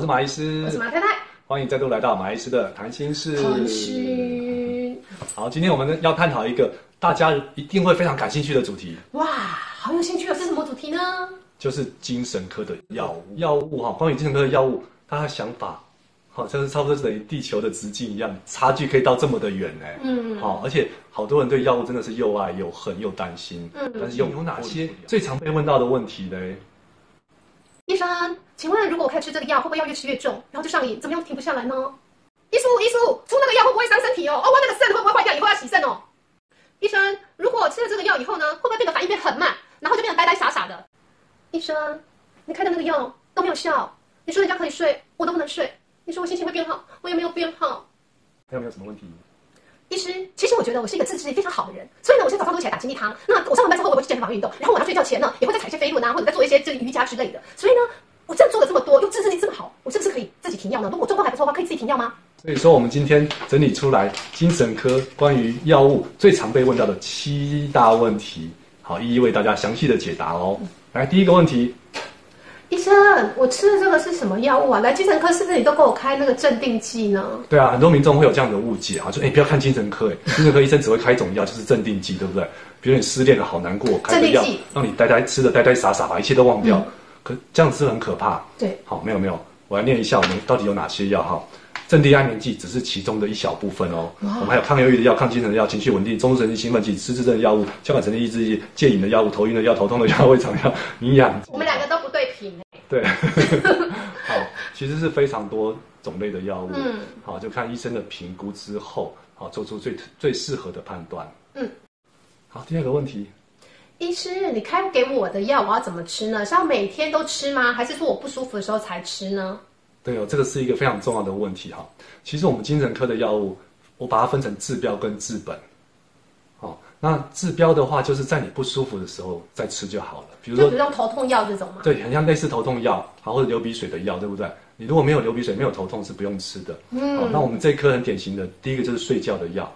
是马医师，我是马太太，欢迎再度来到马医师的谈心室。谈心。好，今天我们要探讨一个大家一定会非常感兴趣的主题。哇，好有兴趣哦！是什么主题呢？就是精神科的药物。药物哈，关于精神科的药物，大家想法。好像是差不多是等于地球的直径一样，差距可以到这么的远哎。嗯，好，而且好多人对药物真的是又爱又恨又担心。嗯，但是有有哪些最常被问到的问题呢？医生，请问如果我开始吃这个药，会不会药越吃越重，然后就上瘾，怎么样停不下来呢？医师，医师，出那个药会不会伤身体哦？哦，我那个肾会不会坏掉？以后要洗肾哦？医生，如果吃了这个药以后呢，会不会变得反应变很慢，然后就变得呆呆傻傻的？医生，你开的那个药都没有效，你说人家可以睡，我都不能睡。你说我心情会变好，我也没有变好。还有没有什么问题？医师，其实我觉得我是一个自制力非常好的人，所以呢，我现在早上都起来打精力汤。那我上完班之后，我会去健身房运动，然后晚上睡觉前呢，也会再踩一些飞轮啊，或者再做一些这个瑜伽之类的。所以呢，我这样做的这么多，又自制力这么好，我是不是可以自己停药呢？如果状况还不错的话，可以自己停药吗？所以说，我们今天整理出来精神科关于药物最常被问到的七大问题，好，一一为大家详细的解答哦。来，第一个问题。医生，我吃的这个是什么药物啊？来精神科是不是你都给我开那个镇定剂呢？对啊，很多民众会有这样的误解啊，就哎、欸，不要看精神科，哎，精神科医生只会开一种药，就是镇定剂，对不对？比如你失恋了，好难过，开个药让你呆呆吃的呆呆傻傻，把一切都忘掉。嗯、可这样子很可怕。对，好，没有没有，我来念一下我们到底有哪些药哈。镇定安眠剂只是其中的一小部分哦，我们还有抗忧郁的药、抗精神的药、情绪稳定、中枢神经兴奋剂、失智症的药物、交感神经抑制剂、戒瘾的药物、头晕的药、头痛的药、胃肠药、营养。我们两对频。对，好，其实是非常多种类的药物，嗯，好，就看医生的评估之后，好，做出最最适合的判断，嗯，好，第二个问题，医师，你开给我的药我要怎么吃呢？是要每天都吃吗？还是说我不舒服的时候才吃呢？对哦，这个是一个非常重要的问题哈。其实我们精神科的药物，我把它分成治标跟治本。那治标的话，就是在你不舒服的时候再吃就好了。比如说，比如头痛药这种吗？对，很像类似头痛药，好，或者流鼻水的药，对不对？你如果没有流鼻水，没有头痛，是不用吃的。嗯。好，那我们这一科很典型的，第一个就是睡觉的药。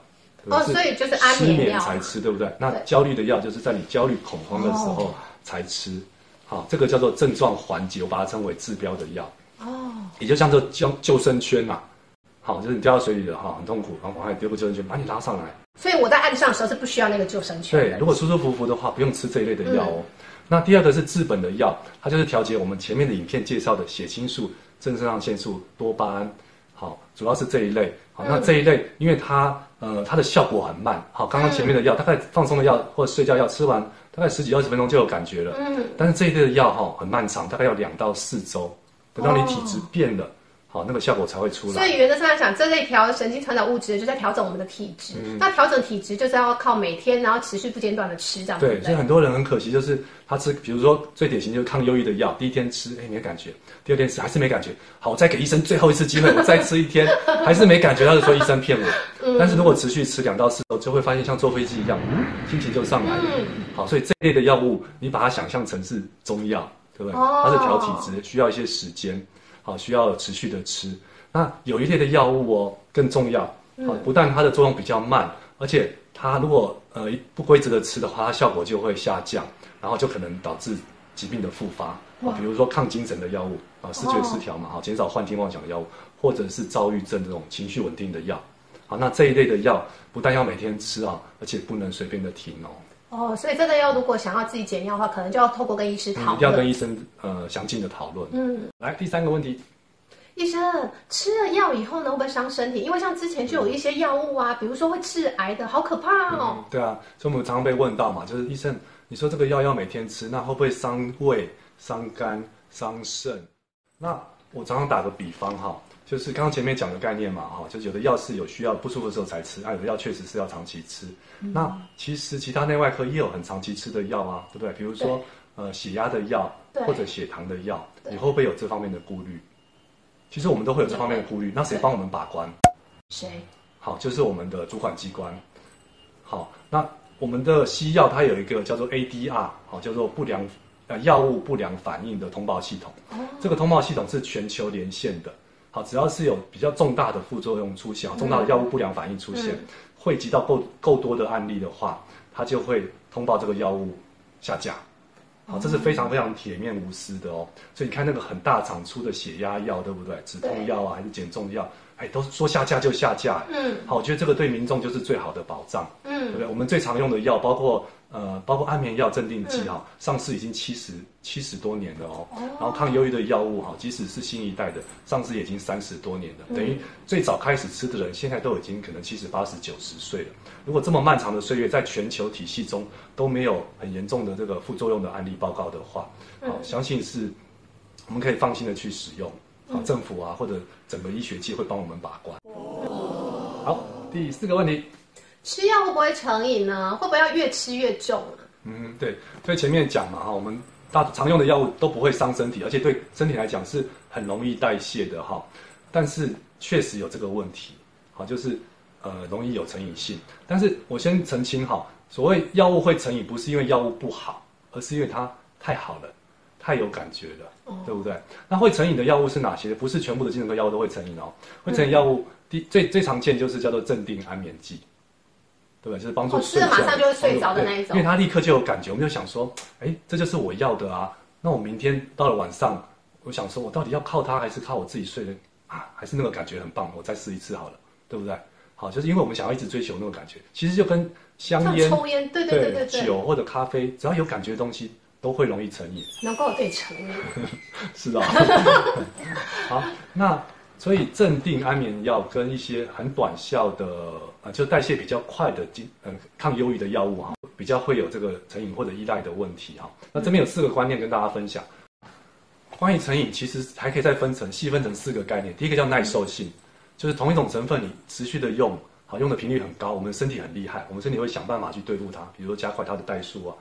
哦，所以就是安眠药。才吃，对不对？那焦虑的药就是在你焦虑恐慌的时候才吃。好，这个叫做症状缓解，我把它称为治标的药。哦。也就像这救救生圈嘛。好，就是你掉到水里了哈，很痛苦，然后往外丢个救生圈，把你拉上来。所以我在岸上的时候是不需要那个救生圈。对，如果舒舒服服的话，不用吃这一类的药哦。嗯、那第二个是治本的药，它就是调节我们前面的影片介绍的血清素、正肾上腺素、多巴胺，好，主要是这一类。好，那这一类，因为它呃它的效果很慢。好，刚刚前面的药，大概放松的药或者睡觉药吃完，大概十几二十分钟就有感觉了。嗯。但是这一类的药哈很漫长，大概要两到四周，等到你体质变了。哦好，那个效果才会出来。所以原则上来讲，这类调神经传导物质就在调整我们的体质。嗯、那调整体质就是要靠每天，然后持续不间断的吃这样。对，所以很多人很可惜，就是他吃，比如说最典型就是抗忧郁的药，第一天吃，哎，没感觉；第二天吃还是没感觉。好，我再给医生最后一次机会，我再吃一天，还是没感觉，他就说医生骗我。嗯、但是如果持续吃两到四周，就会发现像坐飞机一样，嗯、心情就上来了。嗯、好，所以这类的药物，你把它想象成是中药，对不对？哦、它是调体质，需要一些时间。好，需要持续的吃。那有一类的药物哦，更重要。好，不但它的作用比较慢，而且它如果呃不规则的吃的话，它效果就会下降，然后就可能导致疾病的复发。啊，比如说抗精神的药物啊，视觉失调嘛，好，减少幻听妄想的药物，或者是躁郁症这种情绪稳定的药。好，那这一类的药不但要每天吃啊，而且不能随便的停哦。哦，所以这个要如果想要自己减药的话，可能就要透过跟医师讨论，嗯、一定要跟医生呃详尽的讨论。嗯，来第三个问题，医生吃了药以后呢，会不会伤身体？因为像之前就有一些药物啊，嗯、比如说会致癌的，好可怕哦。嗯、对啊，所以我们常常被问到嘛，就是医生，你说这个药要每天吃，那会不会伤胃、伤肝、伤肾？那我常常打个比方哈。就是刚刚前面讲的概念嘛，哈，就是有的药是有需要不舒服的时候才吃，啊，有的药确实是要长期吃。嗯、那其实其他内外科也有很长期吃的药啊，对不对？比如说呃血压的药或者血糖的药，对你会不会有这方面的顾虑？其实我们都会有这方面的顾虑。那谁帮我们把关？谁？好，就是我们的主管机关。好，那我们的西药它有一个叫做 ADR，好，叫做不良呃药物不良反应的通报系统。哦、这个通报系统是全球连线的。好，只要是有比较重大的副作用出现，重大的药物不良反应出现，汇集到够够多的案例的话，它就会通报这个药物下架。好，这是非常非常铁面无私的哦。所以你看那个很大厂出的血压药，对不对？止痛药啊，还是减重药，哎，都说下架就下架。嗯，好，我觉得这个对民众就是最好的保障。嗯，对不对？我们最常用的药，包括。呃，包括安眠药、镇定剂哈，上市已经七十七十多年了哦。然后抗忧郁的药物哈，即使是新一代的，上市已经三十多年了。等于最早开始吃的人，现在都已经可能七十八十九十岁了。如果这么漫长的岁月，在全球体系中都没有很严重的这个副作用的案例报告的话，好，相信是我们可以放心的去使用。好，政府啊或者整个医学界会帮我们把关。好，第四个问题。吃药会不会成瘾呢？会不会要越吃越重啊？嗯，对，所以前面讲嘛哈，我们大常用的药物都不会伤身体，而且对身体来讲是很容易代谢的哈。但是确实有这个问题，好，就是呃容易有成瘾性。但是我先澄清哈，所谓药物会成瘾，不是因为药物不好，而是因为它太好了，太有感觉了，哦、对不对？那会成瘾的药物是哪些？不是全部的精神科药物都会成瘾哦。会成瘾药物第、嗯、最最常见就是叫做镇定安眠剂。对吧？就是帮助睡觉，马上就会睡着的那一种。因为他立刻就有感觉，我们就想说，哎，这就是我要的啊。那我明天到了晚上，我想说，我到底要靠它，还是靠我自己睡的啊？还是那个感觉很棒，我再试一次好了，对不对？好，就是因为我们想要一直追求那个感觉，其实就跟香烟、抽烟，对对对对对，酒或者咖啡，只要有感觉的东西，都会容易成瘾。能够对成瘾。是的。好，那。所以镇定安眠药跟一些很短效的啊，就代谢比较快的精嗯抗忧郁的药物哈，比较会有这个成瘾或者依赖的问题哈。那这边有四个观念跟大家分享。关于成瘾，其实还可以再分成细分成四个概念。第一个叫耐受性，就是同一种成分你持续的用，好用的频率很高，我们身体很厉害，我们身体会想办法去对付它，比如说加快它的代数啊，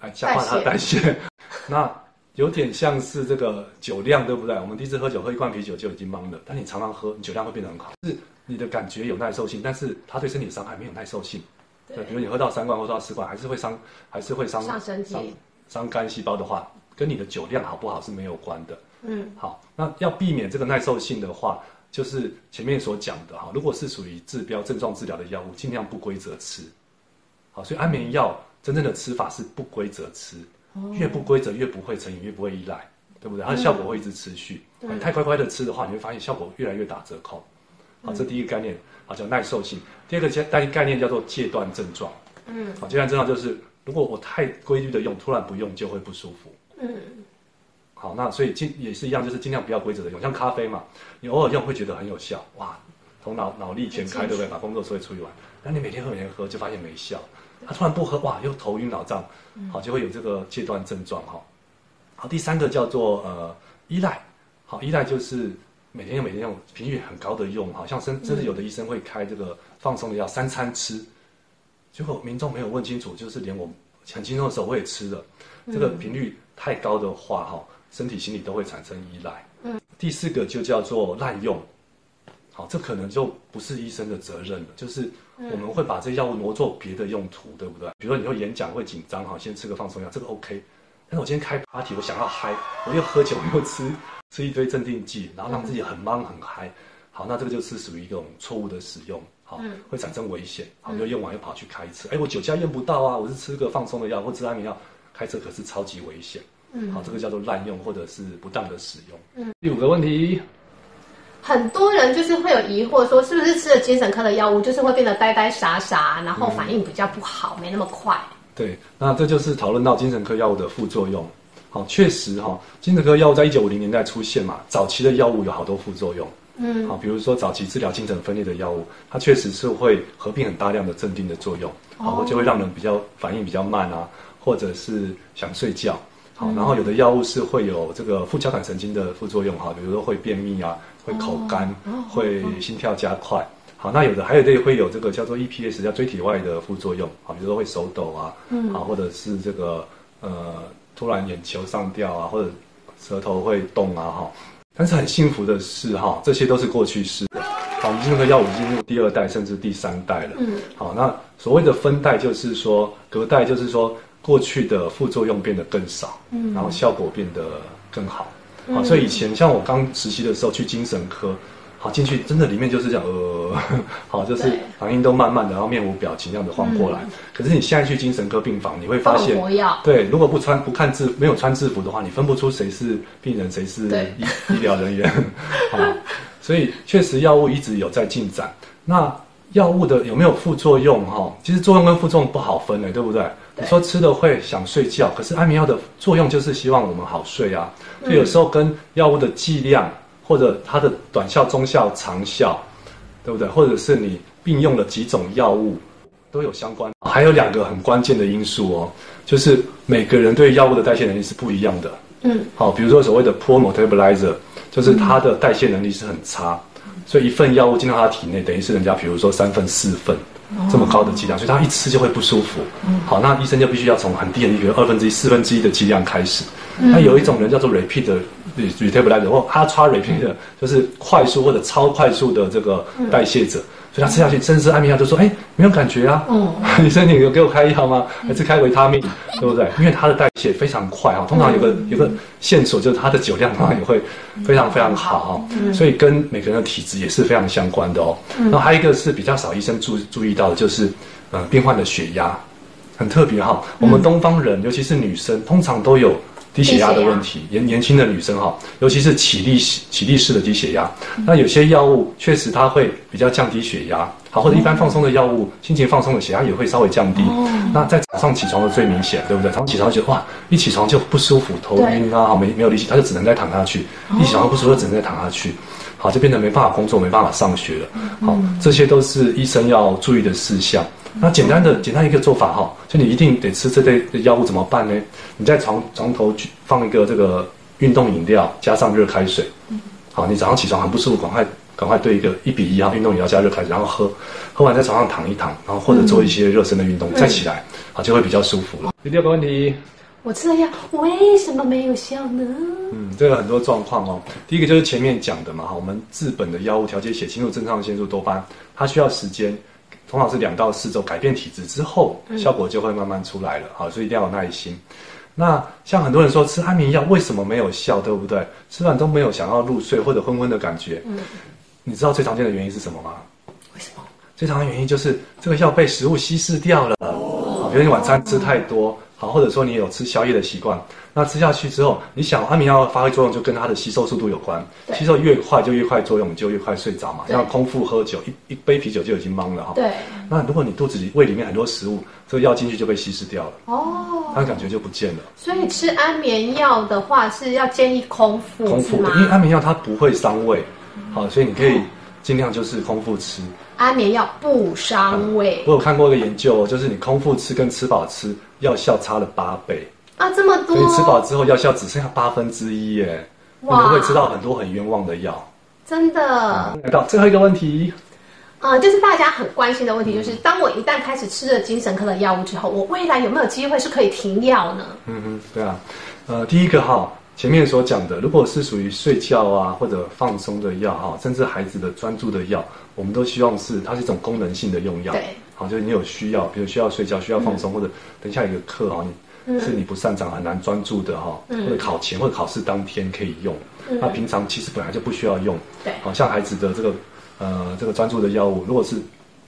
来加快它的。代谢 那有点像是这个酒量，对不对？我们第一次喝酒，喝一罐啤酒就已经懵了。但你常常喝，你酒量会变得很好。是你的感觉有耐受性，但是它对身体的伤害没有耐受性。对，对，比如你喝到三罐或喝到四罐，还是会伤，还是会伤伤身体、伤伤肝细胞的话，跟你的酒量好不好是没有关的。嗯，好，那要避免这个耐受性的话，就是前面所讲的哈，如果是属于治标症状治疗的药物，尽量不规则吃。好，所以安眠药真正的吃法是不规则吃。越不规则越不会成瘾，越不会依赖，对不对？它的效果会一直持续。嗯、你太乖乖的吃的话，你会发现效果越来越打折扣。好，这第一个概念，好叫耐受性。第二个概概念叫做戒断症状。嗯，好，戒断症状就是如果我太规律的用，突然不用就会不舒服。嗯，好，那所以尽也是一样，就是尽量不要规则的用。像咖啡嘛，你偶尔用会觉得很有效，哇，头脑脑力全开，对不对？把工作所有处理完。那你每天喝每天喝，就发现没效。他突然不喝，哇，又头晕脑胀，好，就会有这个戒断症状哈。好，第三个叫做呃依赖，好，依赖就是每天用每天用频率很高的用，好像甚甚至有的医生会开这个放松的药，三餐吃，结果民众没有问清楚，就是连我很轻松的时候我也吃了，这个频率太高的话哈，身体心理都会产生依赖。嗯，第四个就叫做滥用。好，这可能就不是医生的责任了，就是我们会把这药物挪做别的用途，对不对？比如说你会演讲会紧张哈，先吃个放松药，这个 OK。但是我今天开 party，我想要嗨，我又喝酒又吃吃一堆镇定剂，然后让自己很忙很嗨。好，那这个就是属于一种错误的使用，好，会产生危险。好，又用完又跑去开车，哎，我酒驾验不到啊，我是吃个放松的药或吃安眠药，开车可是超级危险。嗯，好，这个叫做滥用或者是不当的使用。嗯，第五个问题。很多人就是会有疑惑，说是不是吃了精神科的药物，就是会变得呆呆傻傻，然后反应比较不好，嗯、没那么快。对，那这就是讨论到精神科药物的副作用。好，确实哈，精神科药物在一九五零年代出现嘛，早期的药物有好多副作用。嗯，好，比如说早期治疗精神分裂的药物，它确实是会合并很大量的镇定的作用，好，就会让人比较反应比较慢啊，或者是想睡觉。好，然后有的药物是会有这个副交感神经的副作用哈，比如说会便秘啊。会口干，会心跳加快。好，那有的还有的会有这个叫做 EPS，叫椎体外的副作用。好，比如说会手抖啊，嗯好，或者是这个呃突然眼球上吊啊，或者舌头会动啊，哈。但是很幸福的是哈，这些都是过去式的。好，我们这个药物进入第二代甚至第三代了。嗯。好，那所谓的分代就是说隔代，就是说过去的副作用变得更少，嗯，然后效果变得更好。好，所以以前像我刚实习的时候去精神科，好好进去，真的里面就是这样呃，好就是反应都慢慢的，然后面无表情这样子晃过来。嗯、可是你现在去精神科病房，你会发现，对，如果不穿不看制没有穿制服的话，你分不出谁是病人，谁是医医疗人员。好，所以确实药物一直有在进展。那药物的有没有副作用？哈，其实作用跟副作用不好分的，对不对？对你说吃了会想睡觉，可是安眠药的作用就是希望我们好睡啊。所以有时候跟药物的剂量或者它的短效、中效、长效，对不对？或者是你并用了几种药物都有相关。还有两个很关键的因素哦，就是每个人对药物的代谢能力是不一样的。嗯，好，比如说所谓的 poor metabolizer，就是它的代谢能力是很差。所以一份药物进到他体内，等于是人家比如说三份四份这么高的剂量，所以他一吃就会不舒服。好，那医生就必须要从很低的一个二分之一、四分之一的剂量开始。那有一种人叫做 rapid 的 metabolizer 或 ultra rapid 的，就是快速或者超快速的这个代谢者。所以他吃下去，甚至安眠药就说：“哎，没有感觉啊。”嗯，医生，你有给我开药吗？还是开维他命？对不对？因为它的代谢非常快啊，通常有个有个线索就是它的酒量通常也会非常非常好，所以跟每个人的体质也是非常相关的哦。然后还有一个是比较少医生注注意到的，就是呃，病患的血压很特别哈。我们东方人，尤其是女生，通常都有。低血压的问题，年年轻的女生哈，尤其是起立起立式的低血压。那有些药物确实它会比较降低血压，好，或者一般放松的药物，心情放松的血压也会稍微降低。那在早上起床的最明显，对不对？早上起床就哇，一起床就不舒服，头晕啊，好没没有力气，他就只能再躺下去。一起床不舒服，只能再躺下去，好，就变得没办法工作，没办法上学了。好，这些都是医生要注意的事项。那简单的简单一个做法哈，就你一定得吃这类的药物怎么办呢？你在床床头去放一个这个运动饮料，加上热开水。好，你早上起床很不舒服，赶快赶快兑一个一比一啊，运动饮料加热开水，然后喝，喝完在床上躺一躺，然后或者做一些热身的运动，再起来，好就会比较舒服了。第六个问题，我吃了药为什么没有效呢？嗯，这个很多状况哦。第一个就是前面讲的嘛，哈，我们治本的药物调节血清素、肾上腺素、多巴胺，它需要时间。通常是两到四周改变体质之后，效果就会慢慢出来了。好，所以一定要有耐心。那像很多人说吃安眠药为什么没有效，对不对？吃完都没有想要入睡或者昏昏的感觉。嗯，你知道最常见的原因是什么吗？为什么？最常见的原因就是这个药被食物稀释掉了。哦，比如你晚餐吃太多。好，或者说你有吃宵夜的习惯，那吃下去之后，你想安眠药发挥作用就跟它的吸收速度有关，吸收越快就越快作用，你就越快睡着嘛。对像空腹喝酒，一一杯啤酒就已经懵了哈。对。那如果你肚子里胃里面很多食物，这个药进去就被稀释掉了。哦。它的感觉就不见了。所以吃安眠药的话是要建议空腹。空腹，因为安眠药它不会伤胃，好，所以你可以尽量就是空腹吃。安眠药不伤胃。我有看过一个研究，就是你空腹吃跟吃饱吃。药效差了八倍啊，这么多！你吃饱之后药效只剩下八分之一耶，哇！你会吃到很多很冤枉的药，真的。来到最后一个问题，呃，就是大家很关心的问题，就是当我一旦开始吃了精神科的药物之后，我未来有没有机会是可以停药呢？嗯哼，对啊，呃，第一个哈，前面所讲的，如果是属于睡觉啊或者放松的药哈，甚至孩子的专注的药，我们都希望是它是一种功能性的用药。对。好，就是你有需要，比如需要睡觉、需要放松，嗯、或者等一下一个课啊，你是你不擅长、很难专注的哈，嗯、或者考前或者考试当天可以用。嗯、那平常其实本来就不需要用。对，好像孩子的这个呃这个专注的药物，如果是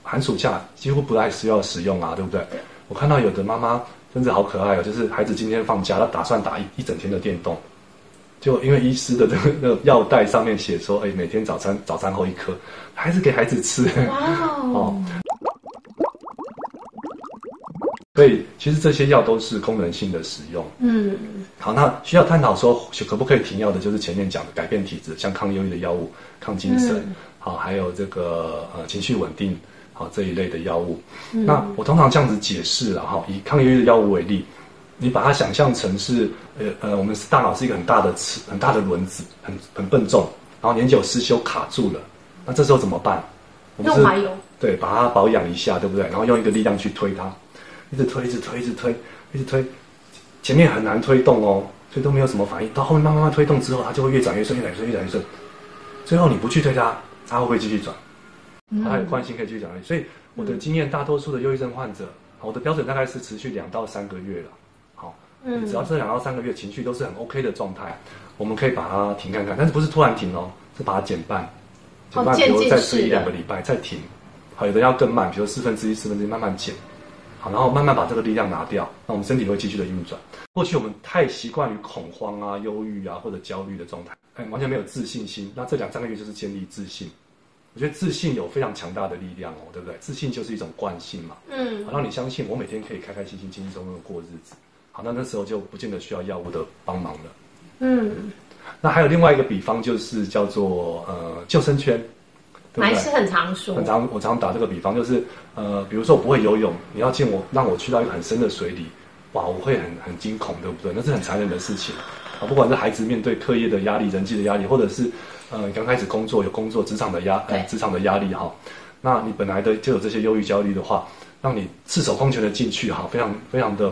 寒暑假几乎不太需要使用啊，对不对？对我看到有的妈妈真的好可爱哦，就是孩子今天放假，他打算打一一整天的电动，就因为医师的这个那个药袋上面写说，哎，每天早餐早餐后一颗，还是给孩子吃。哇哦。所以其实这些药都是功能性的使用。嗯，好，那需要探讨说可不可以停药的，就是前面讲的改变体质，像抗忧郁的药物、抗精神，嗯、好，还有这个呃情绪稳定，好这一类的药物。嗯、那我通常这样子解释了哈，以抗忧郁的药物为例，你把它想象成是呃呃，我们大脑是一个很大的齿很大的轮子，很很笨重，然后年久失修卡住了，那这时候怎么办？我们是用麻油。对，把它保养一下，对不对？然后用一个力量去推它。一直推，一直推，一直推，一直推，前面很难推动哦，所以都没有什么反应。到后面慢慢慢推动之后，它就会越转越顺，越转越顺，越转越顺。最后你不去推它，它会不会继续转？它还有惯性可以继续转。所以我的经验，大多数的忧郁症患者，我的标准大概是持续两到三个月了。好，你只要这两到三个月情绪都是很 OK 的状态，我们可以把它停看看，但是不是突然停哦，是把它减半。减半，比如再吃一两个礼拜再停。好，有的要更慢，比如四分之一、四分之一慢慢减。好，然后慢慢把这个力量拿掉，那我们身体会继续的运转。过去我们太习惯于恐慌啊、忧郁啊或者焦虑的状态，哎，完全没有自信心。那这两三个月就是建立自信。我觉得自信有非常强大的力量哦，对不对？自信就是一种惯性嘛，嗯，好，让你相信我每天可以开开心心、轻轻松松的过日子。好，那那时候就不见得需要药物的帮忙了。嗯，那还有另外一个比方，就是叫做呃救生圈。还是很常说，很常我常打这个比方，就是呃，比如说我不会游泳，你要进我让我去到一个很深的水里，哇，我会很很惊恐，对不对？那是很残忍的事情啊。不管是孩子面对课业的压力、人际的压力，或者是呃刚开始工作有工作职场的压呃职场的压力哈，那你本来的就有这些忧郁焦虑的话，让你赤手空拳的进去哈，非常非常的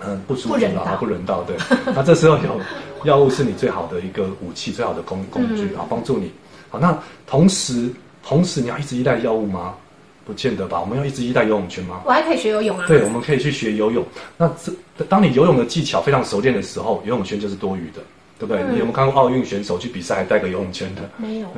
嗯、呃、不舒服啊，不人道，对。那这时候有药物是你最好的一个武器，最好的工工具啊，帮助你。好，那同时，同时你要一直依赖药物吗？不见得吧。我们要一直依赖游泳圈吗？我还可以学游泳啊。对，我们可以去学游泳。那这，当你游泳的技巧非常熟练的时候，游泳圈就是多余的，对不对？嗯、你有没有看过奥运选手去比赛还带个游泳圈的？没有。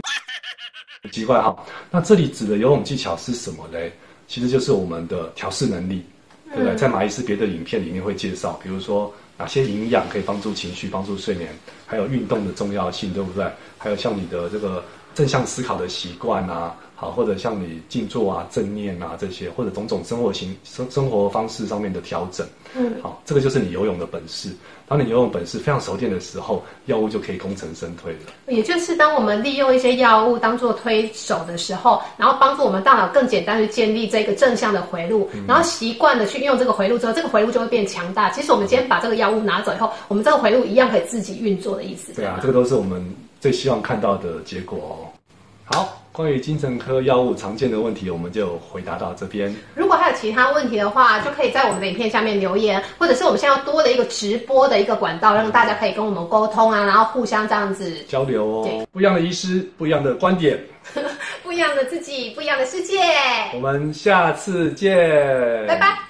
很 奇怪哈。那这里指的游泳技巧是什么嘞？其实就是我们的调试能力，对不对？嗯、在马医师别的影片里面会介绍，比如说。哪些营养可以帮助情绪、帮助睡眠？还有运动的重要性，对不对？还有像你的这个正向思考的习惯啊，好，或者像你静坐啊、正念啊这些，或者种种生活型生生活方式上面的调整。嗯，好，这个就是你游泳的本事。当你游泳本事非常熟练的时候，药物就可以功成身退了。也就是当我们利用一些药物当做推手的时候，然后帮助我们大脑更简单去建立这个正向的回路，嗯、然后习惯的去运用这个回路之后，这个回路就会变强大。其实我们今天把这个药物拿走以后，我们这个回路一样可以自己运作的意思。对啊，这个都是我们最希望看到的结果哦。好。关于精神科药物常见的问题，我们就回答到这边。如果还有其他问题的话，就可以在我们的影片下面留言，或者是我们现在要多的一个直播的一个管道，让大家可以跟我们沟通啊，然后互相这样子交流哦。对不一样的医师，不一样的观点，不一样的自己，不一样的世界。我们下次见，拜拜。